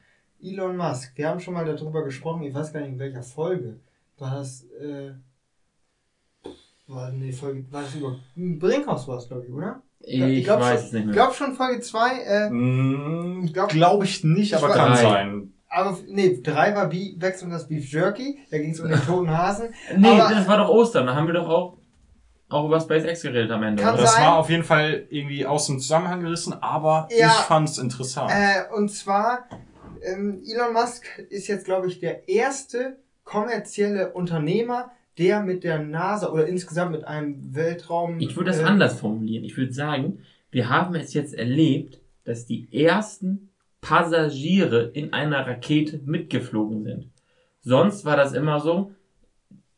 Elon Musk. Wir haben schon mal darüber gesprochen. Ich weiß gar nicht in welcher Folge. War das, äh, war, nee, Folge, war das über, Brinkhaus war es, glaube ich, oder? Ich, Ich glaub weiß schon- es nicht Ich mehr. glaube schon Folge 2, äh, Mm, Ich glaub- glaube ich nicht, Ich aber kann Drei. sein. aber, nee, 3 war Be Bex und das Beef Jerky. Da ging es um den toten Hasen. Nee, aber- das war doch Ostern, da haben wir doch auch, auch über SpaceX geredet am Ende. Kann oder? Das sein. war auf jeden Fall irgendwie aus dem Zusammenhang gerissen, aber Ja. ich fand es interessant. Äh, und zwar, ähm, Elon Musk ist jetzt, glaube ich, der erste kommerzielle Unternehmer, der mit der NASA oder insgesamt mit einem Weltraum. Ich würde das äh, anders formulieren. Ich würde sagen, wir haben es jetzt erlebt, dass die ersten Passagiere in einer Rakete mitgeflogen sind. Sonst war das immer so,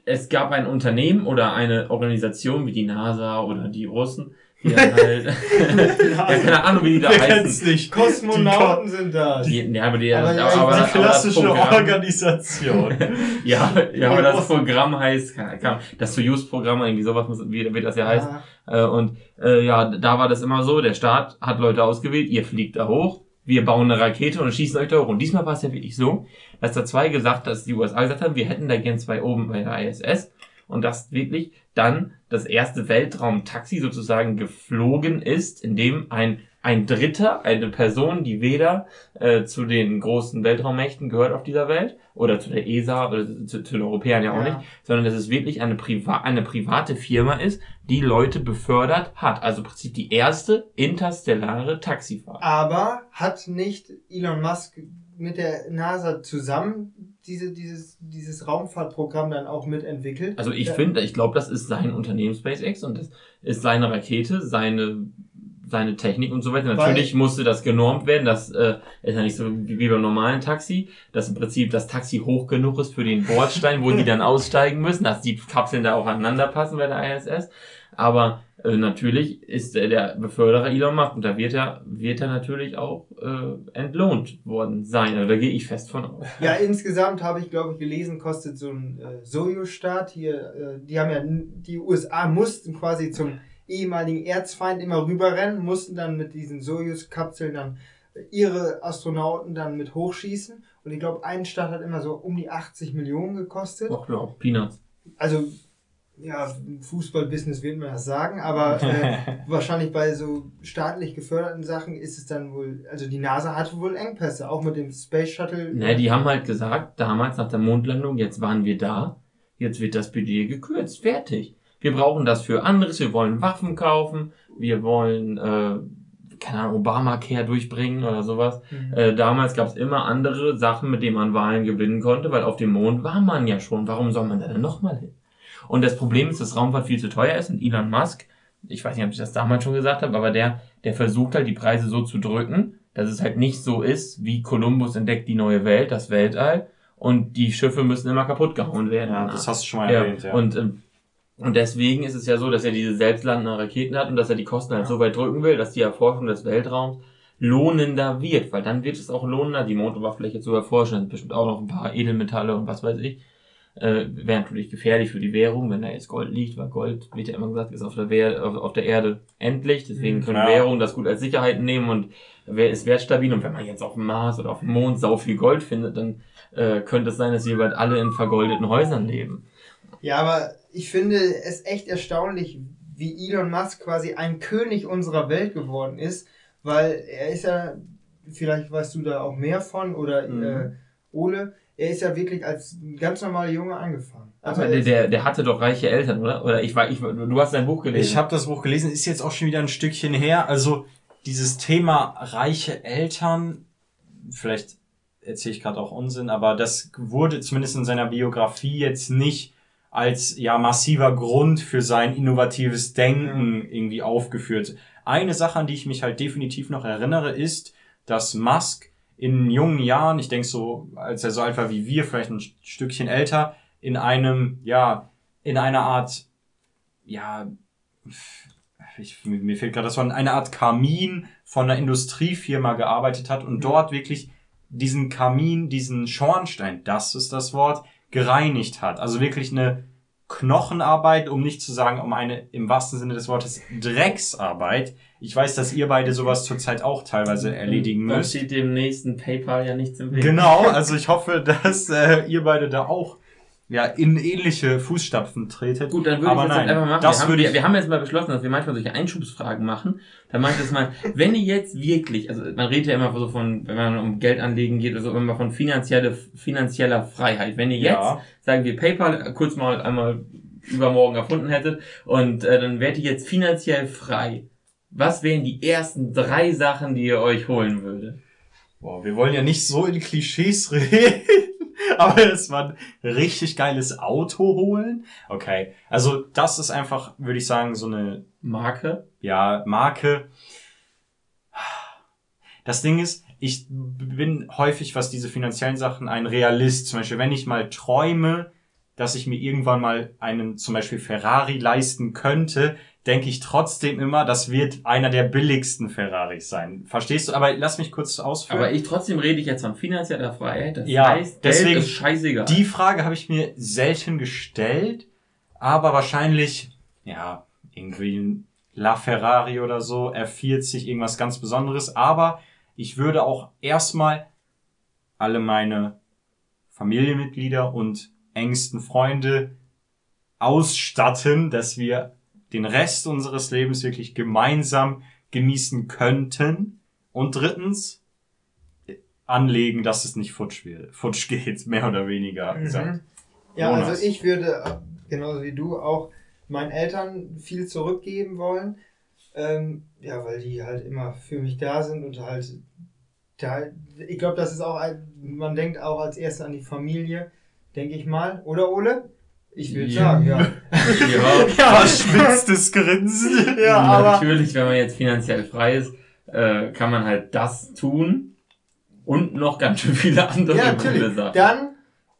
es gab ein Unternehmen oder eine Organisation wie die NASA oder die Russen, die dann halt, ja, keine Ahnung, wie die da heißen. nicht? Kosmonauten sind das. Die, ja, aber die, Aber aber, ja, die aber das klassische Programm- Organisation. Ja, ja, aber Ja, das Programm heißt, keine Ahnung, das Soyuz-Programm, irgendwie sowas muss, wie, wie das ja heißt. Ja, Äh, und äh, ja, da war das immer so, der Staat hat Leute ausgewählt, ihr fliegt da hoch, wir bauen eine Rakete und schießen euch da hoch. Und diesmal war es ja wirklich so, dass da zwei gesagt, dass die USA gesagt haben, wir hätten da gern zwei oben bei der ISS und dass wirklich dann das erste Weltraumtaxi sozusagen geflogen ist, in dem ein ein Dritter, eine Person, die weder äh, zu den großen Weltraummächten gehört auf dieser Welt oder zu der ESA oder zu, zu den Europäern ja auch Ja. nicht, sondern dass es wirklich eine, Priva eine private Firma ist, die Leute befördert hat. Also im Prinzip die erste interstellare Taxifahrt. Aber hat nicht Elon Musk mit der NASA zusammen diese, dieses, dieses Raumfahrtprogramm dann auch mitentwickelt? Also ich Ja. finde, ich glaube, das ist sein Unternehmen SpaceX und das ist seine Rakete, seine seine Technik und so weiter. Weil- Natürlich musste das genormt werden. Das äh, ist ja nicht so wie, beim normalen Taxi, dass im Prinzip das Taxi hoch genug ist für den Bordstein, wo die dann aussteigen müssen, dass die Kapseln da auch aneinander passen bei der ISS. Aber äh, natürlich ist äh, der Beförderer Elon Musk und da wird er, wird er natürlich auch äh, entlohnt worden sein. Also da gehe ich fest von aus. Ja, insgesamt habe ich, glaube ich, gelesen, kostet so ein äh, Sojus-Start hier, äh, die haben ja, die USA mussten quasi zum ehemaligen Erzfeind immer rüberrennen, mussten dann mit diesen Sojus-Kapseln dann ihre Astronauten dann mit hochschießen. Und ich glaube, ein Start hat immer so um die 80 Millionen gekostet. Ach ja, Peanuts. Also, ja, Fußballbusiness wird man das sagen, aber äh, wahrscheinlich bei so staatlich geförderten Sachen ist es dann wohl, also die NASA hatte wohl Engpässe, auch mit dem Space Shuttle. Ne, die haben halt gesagt, damals nach der Mondlandung, jetzt waren wir da, jetzt wird das Budget gekürzt, fertig. Wir brauchen das für anderes, wir wollen Waffen kaufen, wir wollen, äh, keine Ahnung, Obamacare durchbringen oder sowas. Mhm. Äh, damals gab es immer andere Sachen, mit denen man Wahlen gewinnen konnte, weil auf dem Mond war man ja schon. Warum soll man da denn nochmal hin? Und das Problem ist, dass Raumfahrt viel zu teuer ist und Elon Musk, ich weiß nicht, ob ich das damals schon gesagt habe, aber der, der versucht halt die Preise so zu drücken, dass es halt nicht so ist, wie Kolumbus entdeckt die neue Welt, das Weltall, und die Schiffe müssen immer kaputt gehauen werden. Ja, das hast du schon mal Ja, erwähnt, ja. Und, ähm, und deswegen ist es ja so, dass er diese selbstlandenden Raketen hat und dass er die Kosten halt so weit drücken will, dass die Erforschung des Weltraums lohnender wird, weil dann wird es auch lohnender, die Mondoberfläche zu erforschen. Da sind bestimmt auch noch ein paar Edelmetalle und was weiß ich. Äh, Wäre natürlich gefährlich für die Währung, wenn da jetzt Gold liegt, weil Gold, wird ja immer gesagt, ist auf der, Wehr, auf, auf der Erde endlich. Deswegen Mhm, können. Währungen das gut als Sicherheit nehmen und wer ist wertstabil. Und wenn man jetzt auf dem Mars oder auf dem Mond sau viel Gold findet, dann äh, könnte es sein, dass wir bald alle in vergoldeten Häusern leben. Ja, aber ich finde es echt erstaunlich, wie Elon Musk quasi ein König unserer Welt geworden ist, weil er ist ja, vielleicht weißt du da auch mehr von oder Mhm. äh, Ole, er ist ja wirklich als ganz normaler Junge angefangen. Also Aber er der, der, der hatte doch reiche Eltern, oder? Oder ich war, ich, du hast sein Buch gelesen. Ich habe das Buch gelesen, ist jetzt auch schon wieder ein Stückchen her. Also dieses Thema reiche Eltern, vielleicht erzähle ich gerade auch Unsinn, aber das wurde zumindest in seiner Biografie jetzt nicht als ja massiver Grund für sein innovatives Denken irgendwie aufgeführt. Eine Sache, an die ich mich halt definitiv noch erinnere, ist, dass Musk in jungen Jahren, ich denke so, als er so alt war wie wir, vielleicht ein Stückchen älter, in einem, ja, in einer Art, ja, ich, mir fehlt gerade das Wort, eine Art Kamin von einer Industriefirma gearbeitet hat und dort wirklich diesen Kamin, diesen Schornstein, das ist das Wort, gereinigt hat. Also wirklich eine Knochenarbeit, um nicht zu sagen, um eine im wahrsten Sinne des Wortes Drecksarbeit. Ich weiß, dass ihr beide sowas zurzeit auch teilweise erledigen müsst. steht dem nächsten PayPal ja nichts im Weg. Genau, also ich hoffe, dass äh, ihr beide da auch ja in ähnliche Fußstapfen tretet. Gut, dann würde Aber ich das nein, einfach machen. das wir, haben, würde wir, ich- wir haben jetzt mal beschlossen, dass wir manchmal solche Einschubsfragen machen. Dann mache ich das mal, wenn ihr jetzt wirklich, also man redet ja immer so von, wenn man um Geld anlegen geht, also immer von finanzielle, finanzieller Freiheit. Wenn ihr jetzt, Ja. sagen wir, PayPal kurz mal einmal übermorgen erfunden hättet und äh, dann wärt ihr jetzt finanziell frei. Was wären die ersten drei Sachen, die ihr euch holen würdet? Boah, wir wollen ja nicht so in Klischees reden, aber es war ein richtig geiles Auto holen. Okay, also das ist einfach, würde ich sagen, so eine Marke? ja, Marke. Das Ding ist, ich bin häufig, was diese finanziellen Sachen, ein Realist. Zum Beispiel, wenn ich mal träume, dass ich mir irgendwann mal einen zum Beispiel Ferrari leisten könnte, denke ich trotzdem immer, das wird einer der billigsten Ferraris sein. Verstehst du? Aber lass mich kurz ausführen. Aber ich trotzdem rede ich jetzt von finanzieller Freiheit. Das Ja, heißt, deswegen- Geld ist scheißegal. Die Frage habe ich mir selten gestellt, aber wahrscheinlich, ja, irgendwie ein LaFerrari oder so, R40, irgendwas ganz Besonderes. Aber ich würde auch erstmal alle meine Familienmitglieder und engsten Freunde ausstatten, dass wir den Rest unseres Lebens wirklich gemeinsam genießen könnten. Und drittens, anlegen, dass es nicht futsch wird. Futsch geht, mehr oder weniger gesagt. Mhm. Ja, Jonas. also ich würde, genauso wie du, auch meinen Eltern viel zurückgeben wollen. Ähm, ja, weil die halt immer für mich da sind und halt da, ich glaube, das ist auch, man denkt auch als erstes an die Familie, denke ich mal. Oder Ole? Ich würde Ja. sagen, ja. ja, Ja, spitztes Grinsen. Ja, aber natürlich, wenn man jetzt finanziell frei ist, äh, kann man halt das tun und noch ganz schön viele andere ja, coole natürlich. Sachen. Dann,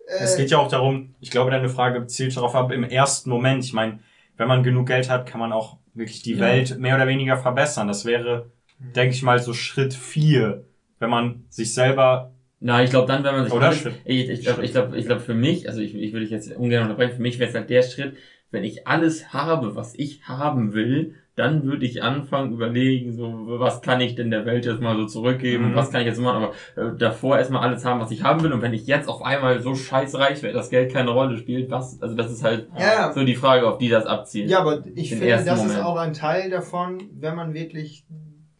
äh, Es geht ja auch darum, ich glaube, deine Frage zielt darauf ab, im ersten Moment, ich meine, wenn man genug Geld hat, kann man auch wirklich die Ja. Welt mehr oder weniger verbessern. Das wäre, denke ich mal, so Schritt vier, wenn man sich selber Na, ich glaube dann, wenn man sich Oder Schritt. ich ich glaube, ich glaube, ich glaube für mich, also ich, ich will dich jetzt ungern unterbrechen, für mich wäre es halt der Schritt, wenn ich alles habe, was ich haben will, dann würde ich anfangen, überlegen, so, was kann ich denn der Welt jetzt mal so zurückgeben, Mhm. was kann ich jetzt machen, aber äh, davor erstmal alles haben, was ich haben will und wenn ich jetzt auf einmal so scheißreich wäre, dass Geld keine Rolle spielt, was, also das ist halt Ja, so die Frage, auf die das abzielt. Ja, aber ich finde, das ist Moment. auch ein Teil davon, wenn man wirklich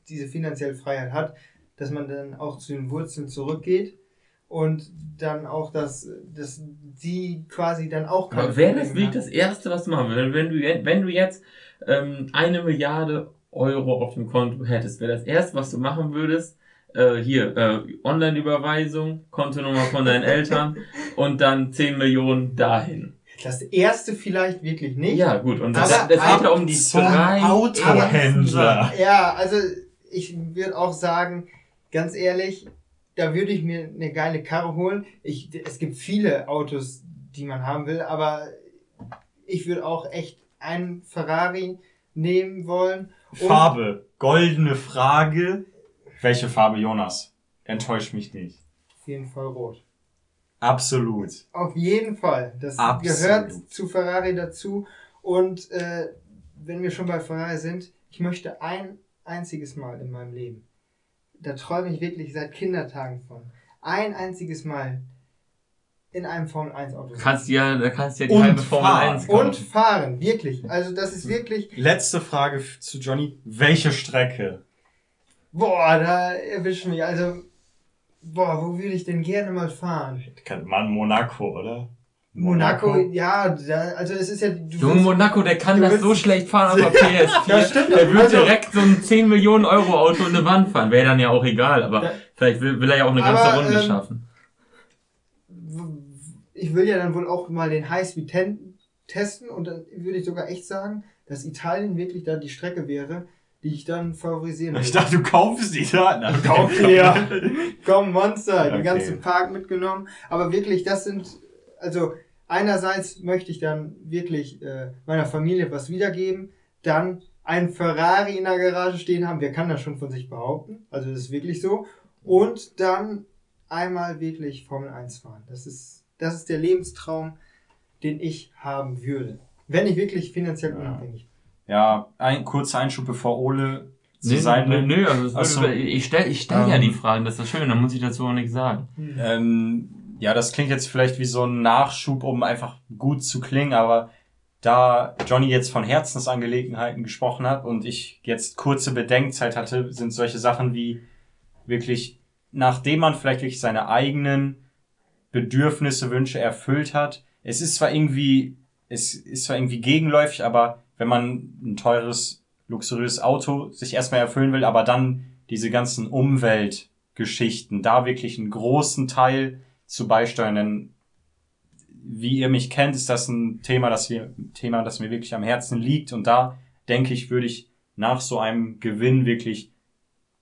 diese finanzielle Freiheit hat, dass man dann auch zu den Wurzeln zurückgeht und dann auch, dass, dass die quasi dann auch Aber wäre das wirklich das Erste, was du machen würdest? Wenn du, jetzt- wenn du jetzt ähm, eine Milliarde Euro auf dem Konto hättest, wäre das Erste, was du machen würdest, äh, hier, äh, Online-Überweisung, Kontonummer von deinen Eltern und dann 10 Millionen dahin. Das erste vielleicht wirklich nicht. Ja, gut, und das, Aber das geht ja um die drei Autohändler. Ja, also ich würde auch sagen, ganz ehrlich, da würde ich mir eine geile Karre holen. Ich, es gibt viele Autos, die man haben will, aber ich würde auch echt einen Ferrari nehmen wollen. Farbe, goldene Frage. Welche Farbe, Jonas? Enttäusch mich nicht. Auf jeden Fall rot. Absolut. Auf jeden Fall. Das Absolut. gehört zu Ferrari dazu. Und äh, wenn wir schon bei Ferrari sind, ich möchte ein einziges Mal in meinem Leben, da träume ich wirklich seit Kindertagen von, ein einziges Mal in einem Formel 1 Auto kannst ja, da kannst du ja die Und halbe Formel fahren. 1 kaufen. Und fahren, wirklich. Also das ist wirklich, Letzte Frage zu Johnny. Welche Strecke? boah, da erwischt mich. Also, boah, wo würde ich denn gerne mal fahren? Kann man Monaco, oder? Monaco, ja, da, also es ist ja, du Junge willst- Monaco, der kann das so schlecht fahren auf der PS4. Das stimmt, Der wird also- direkt so ein 10 Millionen Euro Auto in eine Wand fahren. Wäre dann ja auch egal, aber Ja. vielleicht will, will er ja auch eine ganze Aber, Runde ähm, schaffen. ich will ja dann wohl auch mal den Highspeed ten- testen und dann würde ich sogar echt sagen, dass Italien wirklich da die Strecke wäre, die ich dann favorisieren Ich würde. dachte, du kaufst die da. Na, Kauf die, ja. Komm, Monster, Okay. den ganzen Park mitgenommen. Aber wirklich, das sind, also einerseits möchte ich dann wirklich äh, meiner Familie was wiedergeben, dann ein Ferrari in der Garage stehen haben, wer kann das schon von sich behaupten? Also das ist wirklich so. Und dann einmal wirklich Formel 1 fahren. Das ist, das ist der Lebenstraum, den ich haben würde. Wenn ich wirklich finanziell Ja. unabhängig Ja, ein kurzer Einschub, bevor Ole zu Nö, sein nö, nö, also so. ich stelle ich stell ja Ähm. die Fragen, das ist das Schöne, da muss ich dazu auch nichts sagen. bin. Ähm, ja, das klingt jetzt vielleicht wie so ein Nachschub, um einfach gut zu klingen, aber da Johnny jetzt von Herzensangelegenheiten gesprochen hat und ich jetzt kurze Bedenkzeit hatte, sind solche Sachen wie wirklich, nachdem man vielleicht wirklich seine eigenen Bedürfnisse, Wünsche erfüllt hat. Es ist zwar irgendwie, es ist zwar irgendwie gegenläufig, aber wenn man ein teures, luxuriöses Auto sich erstmal erfüllen will, aber dann diese ganzen Umweltgeschichten, da wirklich einen großen Teil zu beisteuern, denn wie ihr mich kennt, ist das ein Thema, das wir, Thema, das mir wirklich am Herzen liegt und da denke ich, würde ich nach so einem Gewinn wirklich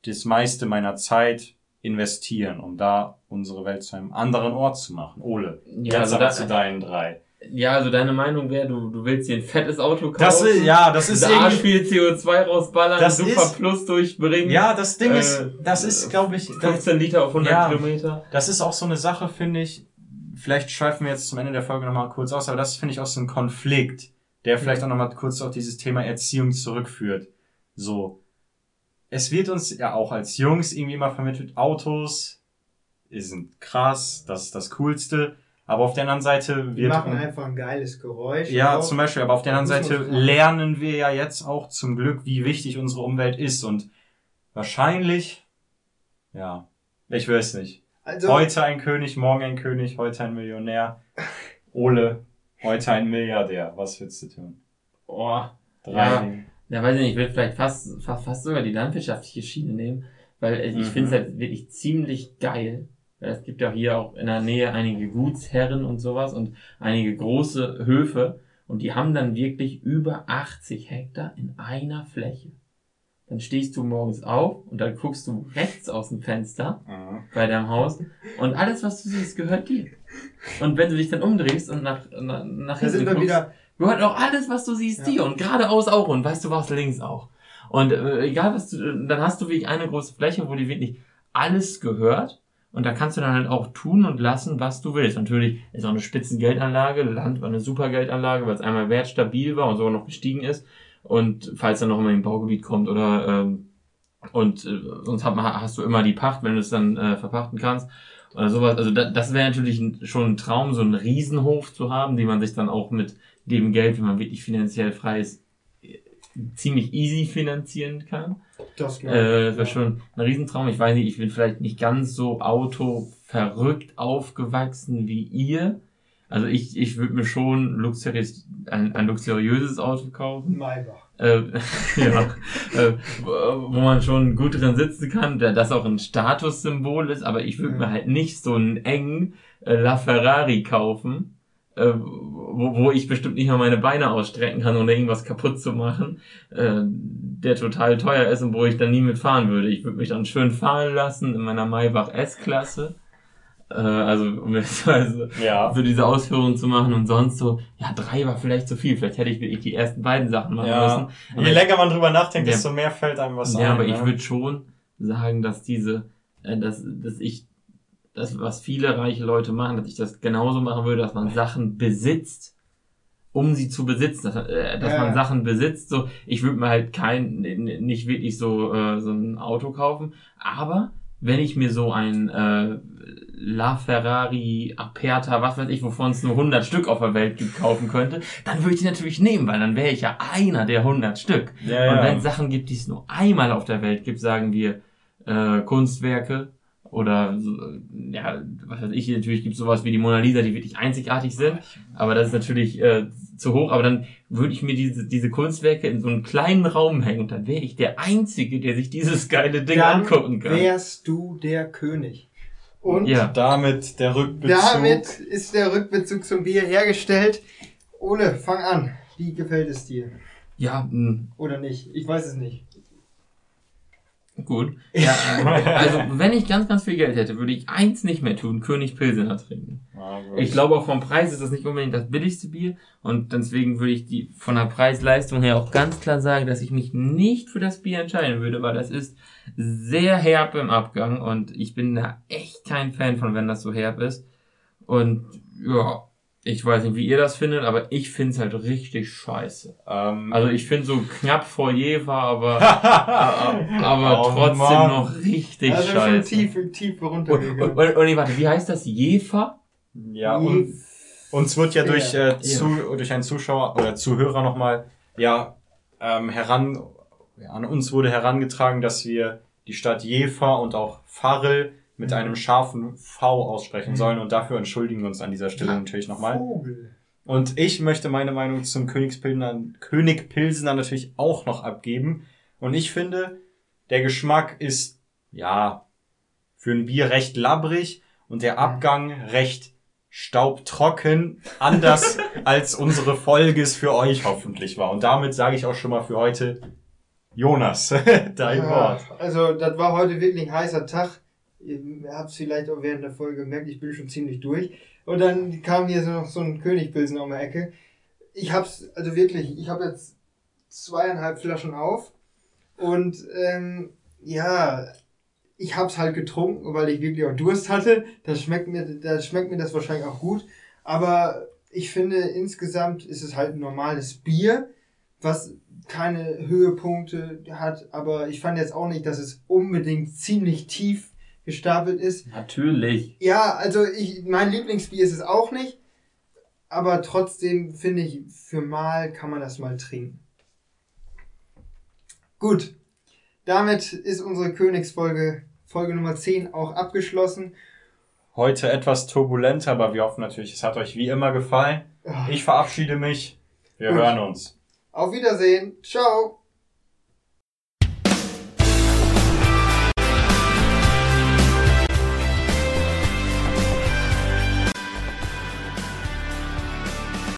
das meiste meiner Zeit investieren, um da unsere Welt zu einem anderen Ort zu machen. Ole, Ja, jetzt also da- zu deinen drei. Ja, also deine Meinung wäre, du, du willst dir ein fettes Auto kaufen. Das ist, ja, das ist da viel CO2 rausballern, Das super ist- Plus durchbringen. ja, das Ding Äh, ist, das ist, glaube ich, das, 15 Liter auf 100 Ja. Kilometer. das ist auch so eine Sache, finde ich, vielleicht schweifen wir jetzt zum Ende der Folge nochmal kurz aus, aber das finde ich auch so ein Konflikt, der vielleicht auch nochmal kurz auf dieses Thema Erziehung zurückführt. So. Es wird uns ja auch als Jungs irgendwie immer vermittelt, Autos sind krass, das ist das Coolste, aber auf der anderen Seite wird machen einfach ein geiles Geräusch. Ja, auch. zum Beispiel, aber auf der anderen Seite lernen wir ja jetzt auch zum Glück, wie wichtig unsere Umwelt ist und wahrscheinlich, ja, ich weiß nicht. Also, Heute ein König, morgen ein König, heute ein Millionär. Ole, heute ein Milliardär. Was willst du tun? Oh, Drei Ja. Ja, weiß ich nicht, ich würde vielleicht fast, fast, fast sogar die landwirtschaftliche Schiene nehmen, weil ich Mhm. finde es halt wirklich ziemlich geil. Es gibt ja hier auch in der Nähe einige Gutsherren und sowas und einige große Höfe und die haben dann wirklich über 80 Hektar in einer Fläche. Dann stehst du morgens auf und dann guckst du rechts aus dem Fenster Mhm. bei deinem Haus und alles, was du siehst, gehört dir. Und wenn du dich dann umdrehst und nach, nach, nach hinten guckst, wieder, gehört auch alles, was du siehst, Ja. dir und geradeaus auch und weißt du was, links auch. Und äh, egal was du, dann hast du wirklich eine große Fläche, wo dir wirklich alles gehört und da kannst du dann halt auch tun und lassen, was du willst. Natürlich ist auch eine Spitzengeldanlage, Land war eine super Geldanlage, weil es einmal wertstabil war und sogar noch gestiegen ist und falls dann noch mal im Baugebiet kommt oder ähm, und äh, sonst hat hast du immer die Pacht, wenn du es dann äh, verpachten kannst oder sowas. Also da, das wäre natürlich ein, schon ein Traum, so einen Riesenhof zu haben, den man sich dann auch mit dem Geld, wenn man wirklich finanziell frei ist, äh, ziemlich easy finanzieren kann. Das Äh, wäre schon ein Riesentraum. Ich weiß nicht, ich bin vielleicht nicht ganz so autoverrückt aufgewachsen wie ihr. Also ich, ich würde mir schon luxuriös, ein, ein luxuriöses Auto kaufen. Maybach. Äh, ja, äh, wo man schon gut drin sitzen kann, der das auch ein Statussymbol ist, aber ich würde mir halt nicht so einen engen äh, LaFerrari kaufen, äh, wo, wo ich bestimmt nicht mal meine Beine ausstrecken kann, ohne irgendwas kaputt zu machen, äh, der total teuer ist und wo ich dann nie mitfahren würde. Ich würde mich dann schön fahren lassen in meiner Maybach S-Klasse. Äh, also, um jetzt also Ja. so diese Ausführungen zu machen und sonst so, ja, drei war vielleicht zu viel. Vielleicht hätte ich wirklich die ersten beiden Sachen machen Ja. müssen. Aber Je länger man drüber nachdenkt, Ja. desto mehr fällt einem was ja, ein. aber ne? ich würde schon sagen, dass diese, äh, dass, dass ich, das, was viele reiche Leute machen, dass ich das genauso machen würde, dass man Sachen besitzt, um sie zu besitzen, dass, äh, dass Ja. man Sachen besitzt. So, ich würde mir halt kein, nicht wirklich so, äh, so ein Auto kaufen, aber wenn ich mir so ein äh, La Ferrari Aperta, was weiß ich, wovon es nur 100 Stück auf der Welt gibt, kaufen könnte, dann würde ich die natürlich nehmen, weil dann wäre ich ja einer der 100 Stück. Ja, Und ja. wenn es Sachen gibt, die es nur einmal auf der Welt gibt, sagen wir äh, Kunstwerke oder so, ja, was weiß ich, natürlich gibt es sowas wie die Mona Lisa, die wirklich einzigartig sind, aber das ist natürlich äh, zu hoch, aber dann würde ich mir diese, diese Kunstwerke in so einen kleinen Raum hängen und dann wäre ich der Einzige, der sich dieses geile Ding Dann angucken kann. wärst du der König. Und Ja. Damit der Rückbezug. damit ist der Rückbezug zum Bier hergestellt. Ole, fang an. Wie gefällt es dir? Ja, mh, Oder nicht? Ich weiß es nicht. Gut. Ja, äh, also wenn ich ganz, ganz viel Geld hätte, würde ich eins nicht mehr tun, König Pilsener trinken. Ah. Ich glaube auch vom Preis ist das nicht unbedingt das billigste Bier und deswegen würde ich die von der Preis-Leistung her auch ganz klar sagen, dass ich mich nicht für das Bier entscheiden würde, weil das ist sehr herb im Abgang und ich bin da echt kein Fan von, wenn das so herb ist. Und ja, ich weiß nicht, wie ihr das findet, aber ich finde es halt richtig scheiße. Ähm, Also ich finde so knapp vor Jever, aber, aber, aber Oh trotzdem Mann. noch richtig Also schon scheiße. tief, tief Und, runtergegangen. und, und, und nee, warte, wie heißt das? Jefer? ja, und uns wird ja durch, Ja. äh, zu, durch einen Zuschauer oder Zuhörer nochmal, ja, ähm, heran, ja, an uns wurde herangetragen, dass wir die Stadt Jever und auch Farel mit Mhm. einem scharfen V aussprechen Mhm. sollen und dafür entschuldigen wir uns an dieser Stelle natürlich nochmal. Vogel. Und ich möchte meine Meinung zum Königspilsener, König Pilsener natürlich auch noch abgeben. Und ich finde, der Geschmack ist, ja, für ein Bier recht labbrig und der Abgang recht staubtrocken, anders als unsere Folge es für euch hoffentlich war. Und damit sage ich auch schon mal für heute, Jonas, dein Ja, Wort. Also, das war heute wirklich ein heißer Tag. Ihr habt es vielleicht auch während der Folge gemerkt, ich bin schon ziemlich durch. Und dann kam hier so noch so ein Königpilsen um die Ecke. Ich hab's, also wirklich, ich habe jetzt zweieinhalb Flaschen auf. Und ähm, ja, ich hab's halt getrunken, weil ich wirklich auch Durst hatte. Das schmeckt mir, da schmeckt mir das wahrscheinlich auch gut. Aber ich finde, insgesamt ist es halt ein normales Bier, was keine Höhepunkte hat. Aber ich fand jetzt auch nicht, dass es unbedingt ziemlich tief gestapelt ist. Natürlich. Ja, also ich, mein Lieblingsbier ist es auch nicht. Aber trotzdem finde ich, für mal kann man das mal trinken. Gut. Damit ist unsere Königsfolge, Folge Nummer 10, auch abgeschlossen. Heute etwas turbulenter, aber wir hoffen natürlich, es hat euch wie immer gefallen. Ah, Ich verabschiede mich. Wir Gut. hören uns. Auf Wiedersehen. Ciao.